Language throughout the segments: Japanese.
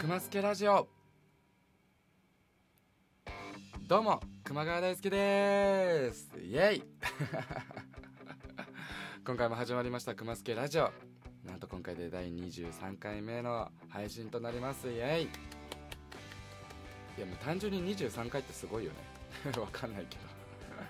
熊助ラジオ。どうも熊川大輔です。イエイ。今回も始まりました熊助ラジオ。なんと今回で第23回目の配信となります。イエイ。いやもう単純に23回ってすごいよね。わかんないけど。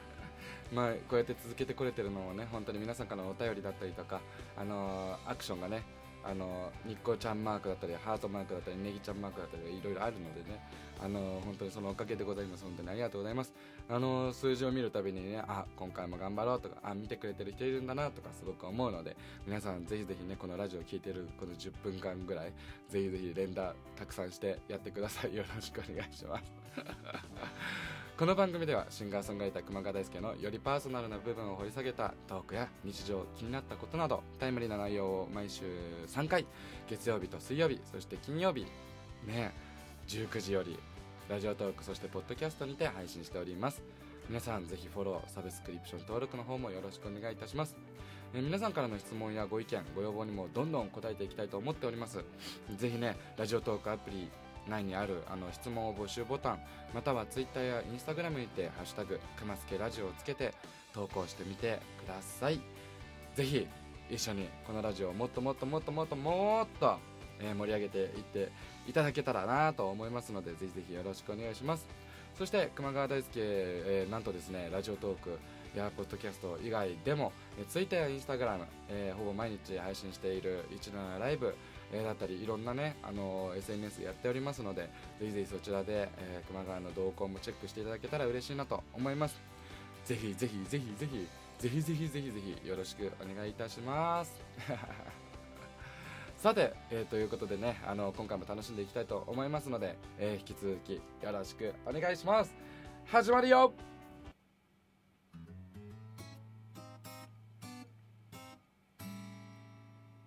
まあこうやって続けてこれてるのもね本当に皆さんからのお便りだったりとかあのーアクションがねあの日光ちゃんマークだったりハートマークだったりネギちゃんマークだったりいろいろあるのでね。あの本当にそのおかげでございます。本当にありがとうございます。あの数字を見るたびにねあ今回も頑張ろうとかあ見てくれてる人いるんだなとかすごく思うので皆さんぜひぜひねこのラジオを聴いてるこの10分間ぐらいぜひぜひ連打たくさんしてやってください。よろしくお願いします。この番組ではシンガーソングライター熊川大輔のよりパーソナルな部分を掘り下げたトークや日常気になったことなどタイムリーな内容を毎週3回月曜日と水曜日そして金曜日ね19時よりラジオトークそしてポッドキャストにて配信しております。皆さんぜひフォローサブスクリプション登録の方もよろしくお願いいたします。え皆さんからの質問やご意見ご要望にもどんどん答えていきたいと思っております。ぜひねラジオトークアプリ内にあるあの質問を募集ボタンまたはツイッターやインスタグラムにて「ハッシュタグくますけラジオ」をつけて投稿してみてください。ぜひ一緒にこのラジオをもっともっともっともっともっと、えー盛り上げていっていただけたらなと思いますのでぜひぜひよろしくお願いします。そして熊川大輔、えーなんとですねラジオトークやポッドキャスト以外でも、えー、ツイッターやインスタグラム、えーほぼ毎日配信している17ライブ、えーだったりいろんなね、あのー SNS やっておりますのでぜひぜひそちらで、えー熊川の動向もチェックしていただけたら嬉しいなと思います。ぜひぜひぜひぜひぜひぜひぜひぜひよろしくお願いいたします。さて、えーということでねあの今回も楽しんでいきたいと思いますので、えー引き続きよろしくお願いします。始まるよ!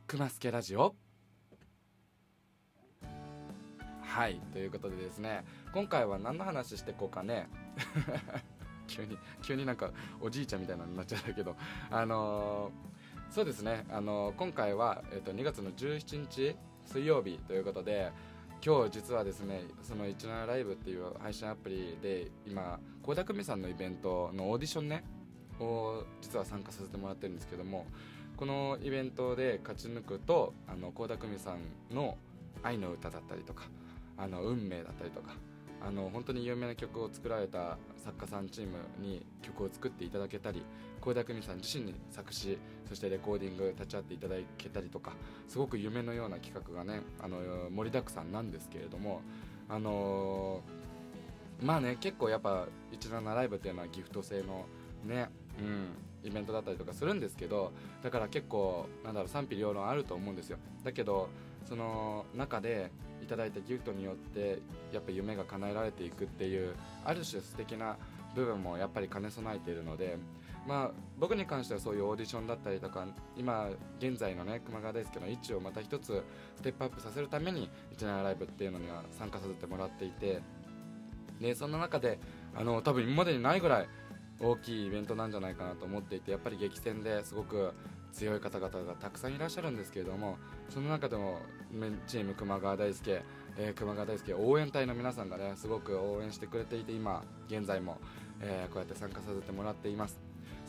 くますけラジオ。はいということでですね今回は何の話していこうかね。急に急になんかおじいちゃんみたいなのになっちゃったけどあのーそうですね、あのー今回は、えっと2月の17日水曜日ということで今日実はですねその17ライブっていう配信アプリで今倖田來未さんのイベントのオーディションねを実は参加させてもらってるんですけどもこのイベントで勝ち抜くとあの倖田來未さんの愛の歌だったりとかあの運命だったりとかあの本当に有名な曲を作られた作家さんチームに曲を作っていただけたり倖田來未さん自身に作詞そしてレコーディング立ち会っていただけたりとかすごく夢のような企画がねあの盛りだくさんなんですけれどもあのまあね結構やっぱ17ライブっていうのはギフト制のねうんイベントだったりとかするんですけどだから結構なんだろう賛否両論あると思うんですよ。だけどその中でいただいたギフトによってやっぱ夢が叶えられていくっていうある種素敵な部分もやっぱり兼ね備えているのでまあ僕に関してはそういうオーディションだったりとか今現在のね熊川大輔の位置をまた一つステップアップさせるために17ライブっていうのには参加させてもらっていてでそんな中であの多分今までにないぐらい大きいイベントなんじゃないかなと思っていてやっぱり激戦ですごく強い方々がたくさんいらっしゃるんですけれどもその中でもチーム熊川大輔、えー熊川大輔応援隊の皆さんがねすごく応援してくれていて今現在も、えーこうやって参加させてもらっています。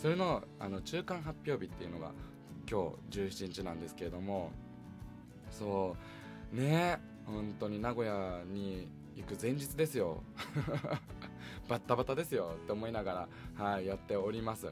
それのあの中間発表日っていうのが今日17日なんですけれどもそうね本当に名古屋に行く前日ですよ。バッタバタですよって思いながら、はい、やっております。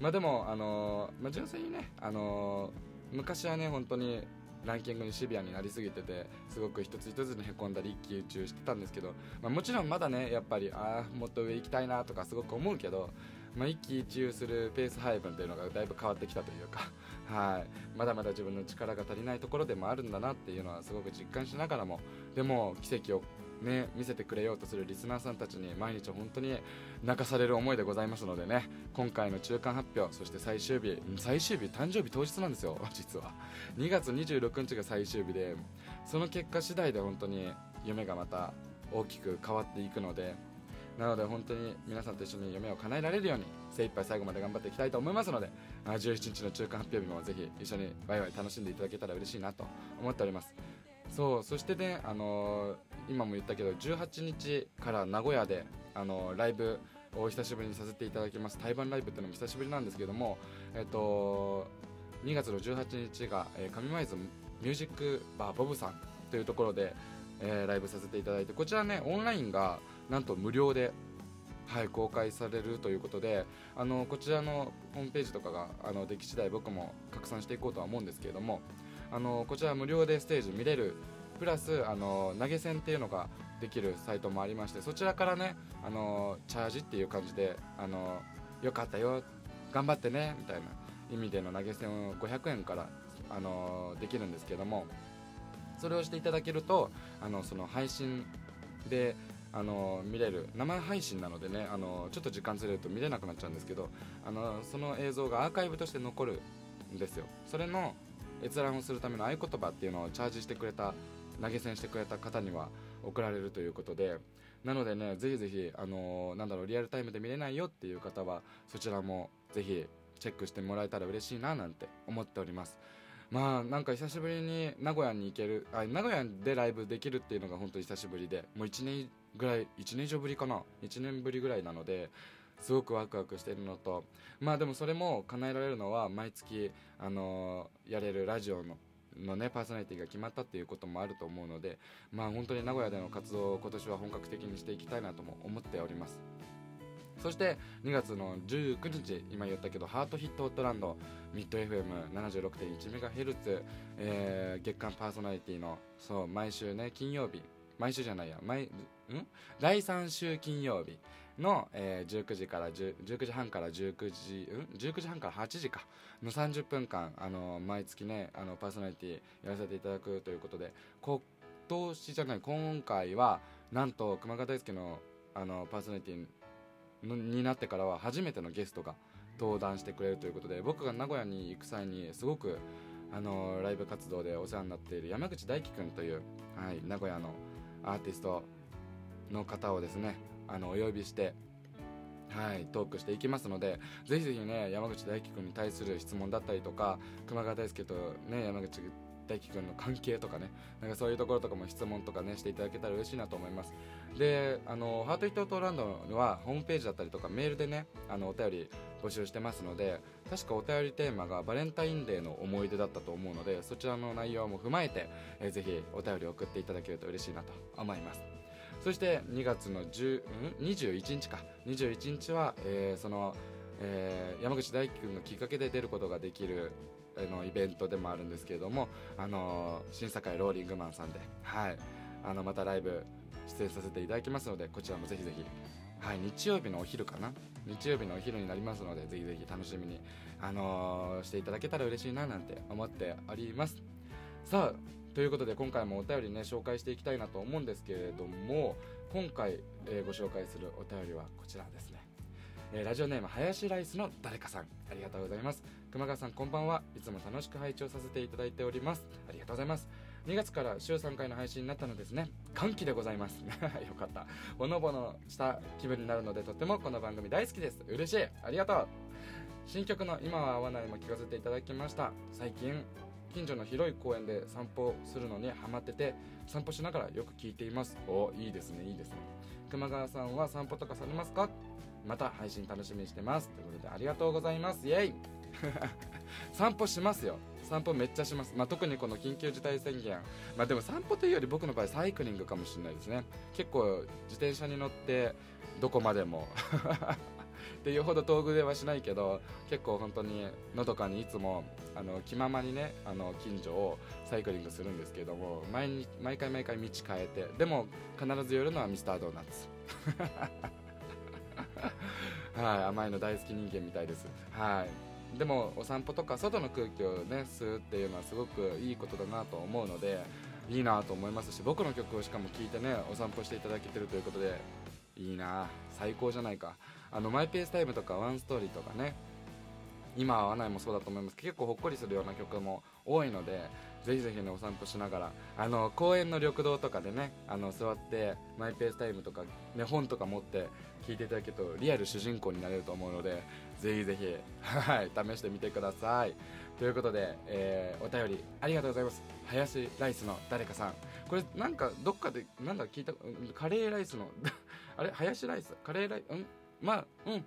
まあでも、あのーまあ、純粋にね、あのー昔はね本当にランキングにシビアになりすぎててすごく一つ一つにへこんだり一喜一憂してたんですけど、まあ、もちろんまだねやっぱりああもっと上行きたいなとかすごく思うけど、まあ、一喜一憂するペース配分っていうのがだいぶ変わってきたというか、はい、まだまだ自分の力が足りないところでもあるんだなっていうのはすごく実感しながらもでも奇跡をね、見せてくれようとするリスナーさんたちに毎日本当に泣かされる思いでございますのでね今回の中間発表そして最終日最終日誕生日当日なんですよ 実は。2月26日が最終日でその結果次第で本当に夢がまた大きく変わっていくのでなので本当に皆さんと一緒に夢を叶えられるように精一杯最後まで頑張っていきたいと思いますので17日の中間発表日もぜひ一緒にワイワイ楽しんでいただけたら嬉しいなと思っております。そうそしてね、あのー今も言ったけど18日から名古屋で、あのーライブを久しぶりにさせていただきます。対バンライブっていうのも久しぶりなんですけども、えっと2月の18日が、えー上舞津ミュージックバーボブさんというところで、えーライブさせていただいてこちらねオンラインがなんと無料で、はい、公開されるということであのこちらのホームページとかがあのでき次第僕も拡散していこうとは思うんですけれどもあのこちら無料でステージ見れるプラスあの投げ銭っていうのができるサイトもありましてそちらからねあのチャージっていう感じであのよかったよ頑張ってねみたいな意味での投げ銭を500円からあのできるんですけどもそれをしていただけるとあのその配信であの見れる生配信なのでねあのちょっと時間ずれると見れなくなっちゃうんですけどあのその映像がアーカイブとして残るんですよ。それの閲覧をするための合言葉っていうのをチャージしてくれた投げ銭してくれた方には送られるということでなのでねぜひぜひあのなんだろうリアルタイムで見れないよっていう方はそちらもぜひチェックしてもらえたら嬉しいななんて思っております。まあなんか久しぶりに名古屋に行けるあ名古屋でライブできるっていうのが本当に久しぶりでもう1年ぐらい1年以上ぶりかな？1年ぶりぐらいなのですごくワクワクしているのとまあでもそれも叶えられるのは毎月あのやれるラジオののねパーソナリティが決まったっていうこともあると思うのでまあ本当に名古屋での活動を今年は本格的にしていきたいなとも思っております。そして2月の19日今言ったけどハートヒットホットランドミッド FM76.1MHz、えー、月間パーソナリティのそう毎週ね金曜日毎週じゃないや毎ん？第3週金曜日の、えー、19時から19時半から19時うん？19時半から8時か。の30分間あの毎月ねあのパーソナリティやらせていただくということで今年じゃない今回はなんと熊川大輔のあのパーソナリティのになってからは初めてのゲストが登壇してくれるということで僕が名古屋に行く際にすごくあのライブ活動でお世話になっている山口大輝くんという、はい、名古屋のアーティストの方をですねあのお呼びしてはい、トークしていきますのでぜひぜひね山口大輝くんに対する質問だったりとか熊川大輔とね山口大輝くんの関係とかねなんかそういうところとかも質問とかねしていただけたら嬉しいなと思います。であのハートヒットトランドはホームページだったりとかメールでねあのお便り募集してますので確かお便りテーマがバレンタインデーの思い出だったと思うのでそちらの内容も踏まえて、えー、ぜひお便り送っていただけると嬉しいなと思います。そして2月の10、ん、21日か。21日は、えー、その、えー、山口大輝君のきっかけで出ることができるあのイベントでもあるんですけれども、あの審査会ローリングマンさんで、はい、あのまたライブ出演させていただきますのでこちらもぜひぜひ、はい、日曜日のお昼かな？日曜日のお昼になりますのでぜひぜひ楽しみに、あのしていただけたら嬉しいななんて思っております。さあということで今回もお便りね紹介していきたいなと思うんですけれども今回、えー、ご紹介するお便りはこちらですね、えー、ラジオネーム林ライスの誰かさん。ありがとうございます。熊川さんこんばんは。いつも楽しく拝聴させていただいております。ありがとうございます。2月から週3回の配信になったのですね。歓喜でございます。よかった。ほのぼのした気分になるのでとってもこの番組大好きです。嬉しい。ありがとう。新曲の今は合わないも聞かせていただきました。最近近所の広い公園で散歩するのにハマってて散歩しながらよく聞いています。おいいですね。いいですね。熊川さんは散歩とかされますか？また配信楽しみにしてます。ということでありがとうございます。イエイ！散歩しますよ。散歩めっちゃします、まあ、特にこの緊急事態宣言、まあ、でも散歩というより僕の場合サイクリングかもしれないですね。結構自転車に乗ってどこまでも。っていうほど遠くではしないけど結構本当にのどかにいつもあの気ままにねあの近所をサイクリングするんですけども毎日毎回毎回道変えてでも必ず寄るのはミスタードーナツ。はい甘いの大好き人間みたいです。はい。でもお散歩とか外の空気をね吸うっていうのはすごくいいことだなと思うのでいいなと思いますし僕の曲をしかも聴いてねお散歩していただけてるということでいいな。最高じゃないか。あのマイペースタイムとかワンストーリーとかね。今は合わないもそうだと思います。結構ほっこりするような曲も多いのでぜひぜひねお散歩しながら。あの公園の緑道とかでねあの座ってマイペースタイムとか、ね、本とか持って聞いていただけるとリアル主人公になれると思うのでぜひぜひ、はい、試してみてください。ということで、えー、お便りありがとうございます。林ライスの誰かさん。これなんかどっかでなんだ聞いたカレーライスのあれ林ライス？カレーライスうん？まあうん。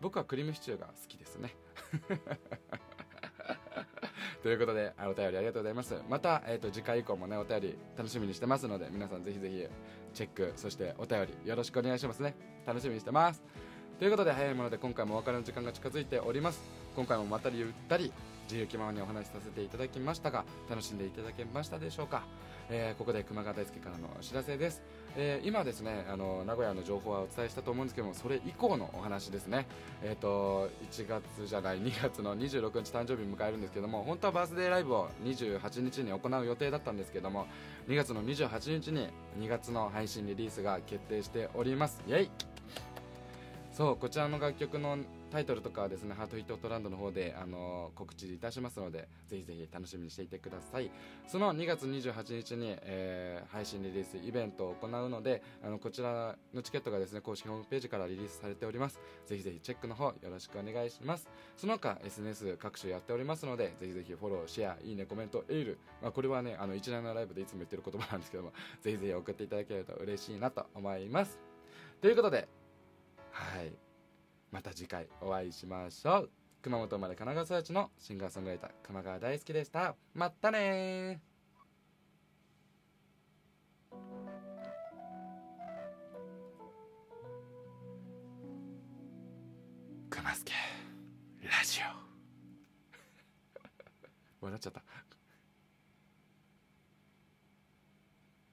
僕はクリームシチューが好きですね。ということであお便りありがとうございます。また、えーと、次回以降もねお便り楽しみにしてますので皆さんぜひぜひチェックそしてお便りよろしくお願いしますね。楽しみにしてます。ということで早いもので今回もお別れの時間が近づいております。今回もまたりゆったり自由気ままにお話しさせていただきましたが楽しんでいただけましたでしょうか、えー、ここで熊川大輔からのお知らせです、えー、今ですねあの名古屋の情報はお伝えしたと思うんですけどもそれ以降のお話ですね。えっ、ー、と1月じゃない2月の26日誕生日迎えるんですけども本当はバースデーライブを28日に行う予定だったんですけども2月の28日に2月の配信リリースが決定しております。イェイ！そうこちらの楽曲のタイトルとかはですねハートヒットトランドの方で、あの、告知いたしますのでぜひぜひ楽しみにしていてください。その2月28日に、えー、配信リリースイベントを行うのであのこちらのチケットがですね公式ホームページからリリースされております。ぜひぜひチェックの方よろしくお願いします。その他 SNS 各種やっておりますのでぜひぜひフォローシェアいいねコメントエール、まあ、これはねあの一覧のライブでいつも言ってる言葉なんですけども ぜひぜひ送っていただけると嬉しいなと思います。ということではい。また次回お会いしましょう。熊本生まれ神奈川育ちのシンガーソングライター熊川大輔でした。またね熊助ラジオ。笑っちゃった